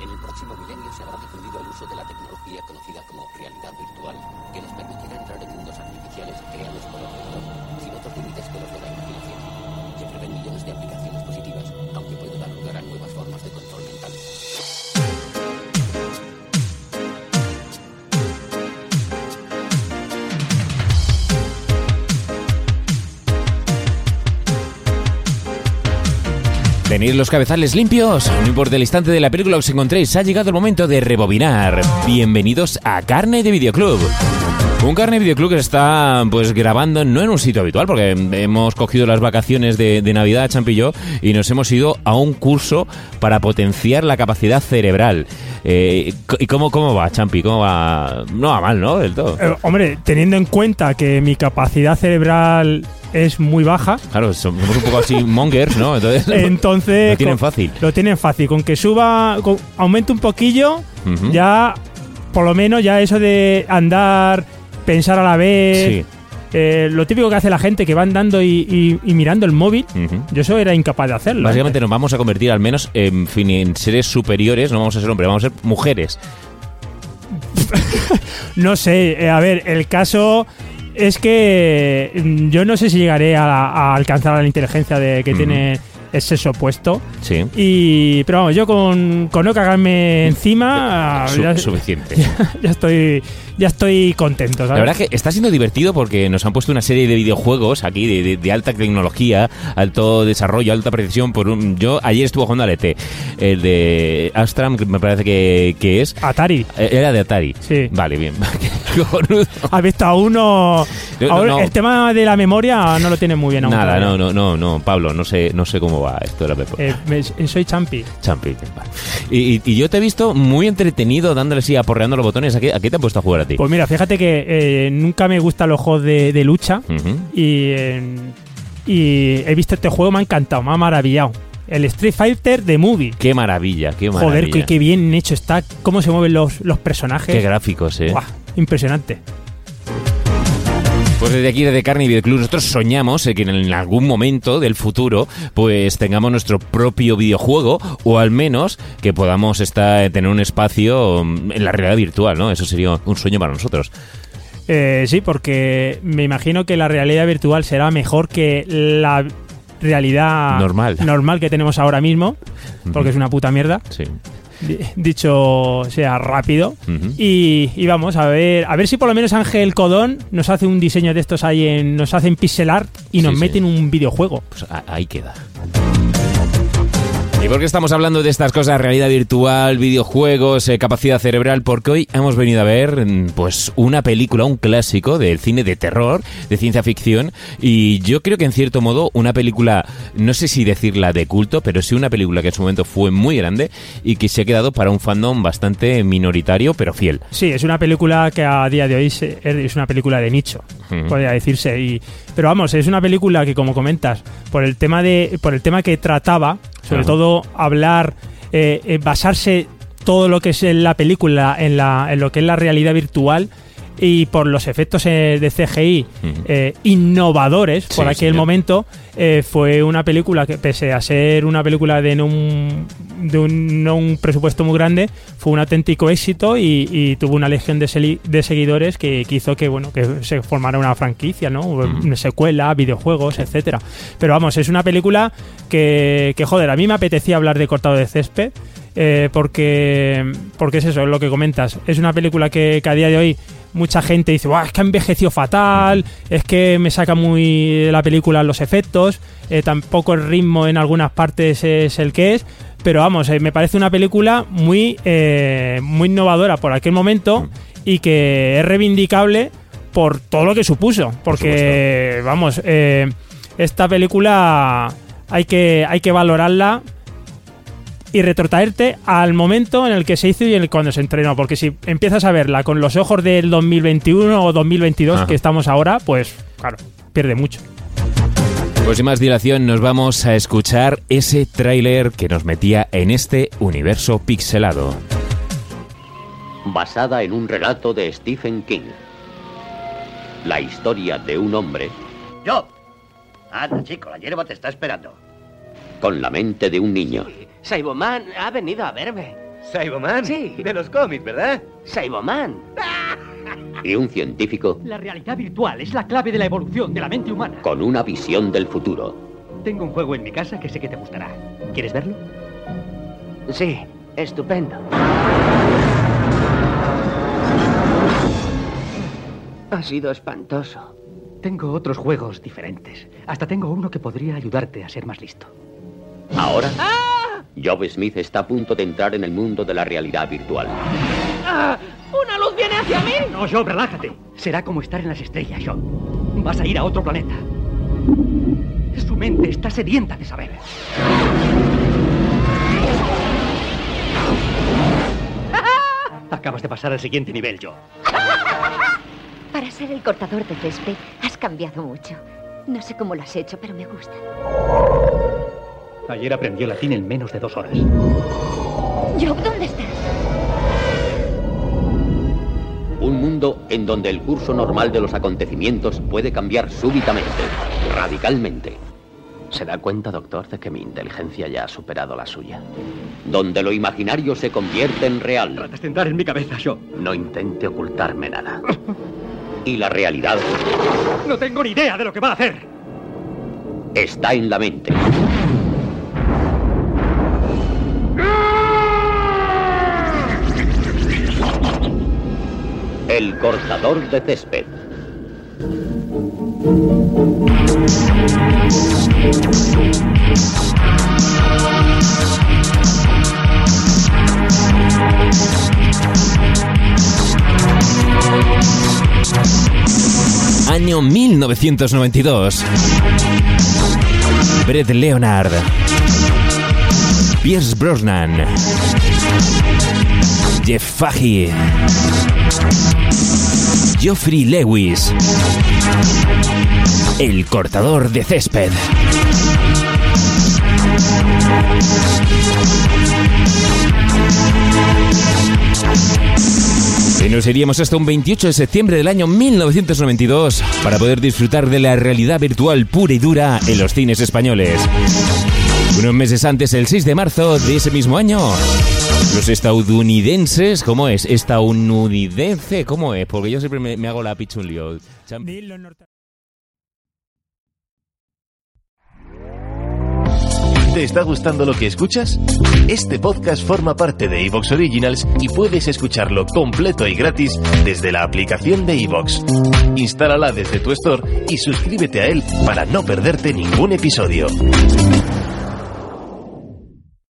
En el próximo milenio se habrá difundido el uso de la tecnología conocida como realidad virtual, que nos permitirá entrar en mundos artificiales creados por ordenador, sin otros límites que los de la imaginación, que prevén millones de aplicaciones positivas, aunque puede Tenéis los cabezales limpios, no importa el instante de la película os encontréis, ha llegado el momento de rebobinar. Bienvenidos a Carne de Videoclub. Un Carne de Videoclub que está pues grabando no en un sitio habitual, porque hemos cogido las vacaciones de, Navidad, Champi y yo, y nos hemos ido a un curso para potenciar la capacidad cerebral. Eh, ¿Y cómo, cómo va, Champi? ¿Cómo va? No va mal, ¿no? Del todo. Eh, hombre, teniendo en cuenta que mi capacidad cerebral es muy baja, Claro, somos un poco así mongers, ¿no? Entonces, entonces lo tienen fácil. Lo tienen fácil. Con que suba, con- aumente un poquillo, ya, por lo menos, ya eso de andar, pensar a la vez. Sí. eh, lo típico que hace la gente que va andando y, y- y mirando el móvil, yo eso era incapaz de hacerlo. Básicamente nos vamos a convertir al menos en, fin, en seres superiores, no vamos a ser hombres, vamos a ser mujeres. No sé, eh, a ver, el caso es que mm, yo no sé si llegaré a, a alcanzar la inteligencia de que tiene el sexo opuesto. Sí. Y, pero vamos, yo con, con no cagarme encima, Su- ya, suficiente. ya estoy, ya estoy contento. ¿sabes? La verdad es que está siendo divertido porque nos han puesto una serie de videojuegos aquí de, de- de alta tecnología, alto desarrollo, alta precisión. Por un- yo ayer estuve jugando al ET, el de Astram, que me parece que, que es. Atari. eh, Era de Atari. Sí. Vale, bien. ¿Has visto a uno? Ahora, no. El tema de la memoria no lo tiene muy bien Nada, no, no, no, no, Pablo, no sé, no sé cómo esto Pepo. Eh, me- soy champi. Champi, vale. y, y- y yo te he visto muy entretenido dándole así, aporreando los botones. ¿A qué, a qué te han puesto a jugar a ti? Pues mira, fíjate que eh, nunca me gustan los juegos de, de lucha y, eh, y he visto este juego, me ha encantado, me ha maravillado. El Street Fighter de Movie. Qué maravilla, qué maravilla. Joder, qué, qué bien hecho está, cómo se mueven los, los personajes. Qué gráficos, eh. Impresionante. Pues desde aquí, desde Carne y Videoclub, nosotros soñamos eh, que en algún momento del futuro, pues tengamos nuestro propio videojuego, o al menos que podamos estar, tener un espacio mm, en la realidad virtual, ¿no? Eso sería un sueño para nosotros. Eh, sí, porque me imagino que la realidad virtual será mejor que la realidad Normal. normal que tenemos ahora mismo, porque es una puta mierda, Sí. Di- dicho sea rápido. Y, y vamos a ver, a ver si por lo menos Ángel Codón nos hace un diseño de estos ahí en, nos hace en pixel art y nos Sí, mete sí. en un videojuego. Pues ahí queda. ¿Y por qué estamos hablando de estas cosas? Realidad virtual, videojuegos, eh, capacidad cerebral. Porque hoy hemos venido a ver mm, pues una película, un clásico del cine de terror, de ciencia ficción. Y yo creo que en cierto modo una película, no sé si decirla de culto, pero sí una película que en su momento fue muy grande y que se ha quedado para un fandom bastante minoritario, pero fiel. Sí, es una película que a día de hoy es una película de nicho, podría decirse. Y, pero vamos, es una película que, como comentas, por el tema de, por el tema que trataba, sobre Ajá. todo hablar, eh, eh, basarse todo lo que es en la película, en, la, en lo que es la realidad virtual. Y por los efectos eh, de CGI eh, innovadores por Sí, aquel señor. momento, eh, fue una película que, pese a ser una película de no un, de un, no un presupuesto muy grande, fue un auténtico éxito y, y tuvo una legión de, seguidores que, que hizo que bueno que se formara una franquicia, ¿no? Una secuela, videojuegos, etcétera. Pero vamos, es una película que, que, joder, a mí me apetecía hablar de Cortado de Césped. eh, porque porque es eso, es lo que comentas. Es una película que, que a día de hoy mucha gente dice, "Buah, es que ha envejecido fatal, es que me saca muy de la película los efectos, eh, tampoco el ritmo en algunas partes es el que es, pero vamos, eh, me parece una película muy, eh, muy innovadora por aquel momento y que es reivindicable por todo lo que supuso, porque vamos, esta película hay que, hay que valorarla y retrotraerte al momento en el que se hizo y en el cuando se entrenó. Porque si empiezas a verla con los ojos del 2021 o 2022 Ajá. que estamos ahora, pues claro, pierde mucho. Pues sin más dilación nos vamos a escuchar ese tráiler que nos metía en este universo pixelado. basada en un relato de Stephen King. La historia de un hombre Yo. Anda, chico, la hierba te está esperando. con la mente de un niño. Saiboman ha venido a verme. Saiboman. Sí. De los cómics, ¿verdad? Saiboman. Y un científico La realidad virtual es la clave de la evolución de la mente humana. con una visión del futuro. Tengo un juego en mi casa que sé que te gustará. ¿Quieres verlo? Sí, estupendo. Ha sido espantoso. Tengo otros juegos diferentes. Hasta tengo uno que podría ayudarte a ser más listo. Ahora, Job Smith está a punto de entrar en el mundo de la realidad virtual. ¡Ah! ¡Una luz viene hacia mí! No, Job, relájate. Será como estar en las estrellas, Job. Vas a ir a otro planeta. Su mente está sedienta de saber. Acabas de pasar al siguiente nivel, Job. Para ser el cortador de césped, has cambiado mucho. No sé cómo lo has hecho, pero me gusta. Ayer aprendió latín en menos de dos horas. Job, ¿dónde estás? Un mundo en donde el curso normal de los acontecimientos puede cambiar súbitamente, radicalmente. ¿Se da cuenta, doctor, de que mi inteligencia ya ha superado la suya? Donde lo imaginario se convierte en real Tratas de entrar en mi cabeza, Job. No intente ocultarme nada. y la realidad No tengo ni idea de lo que va a hacer. está en la mente. El cortador de césped. Año 1992. Brett Leonard. Pierce Brosnan. Jeff Fahey. Geoffrey Lewis. El cortador de césped. Y nos iríamos hasta un 28 de septiembre del año 1992 para poder disfrutar de la realidad virtual pura y dura en los cines españoles. Unos meses antes, el 6 de marzo de ese mismo año, los estadounidenses, ¿cómo es? ¿Estadounidense? ¿Cómo es? Porque yo siempre me, me hago la picha un lío. Cham- ¿Te está gustando lo que escuchas? Este podcast forma parte de Evox Originals y puedes escucharlo completo y gratis desde la aplicación de Evox. Instálala desde tu store y suscríbete a él para no perderte ningún episodio.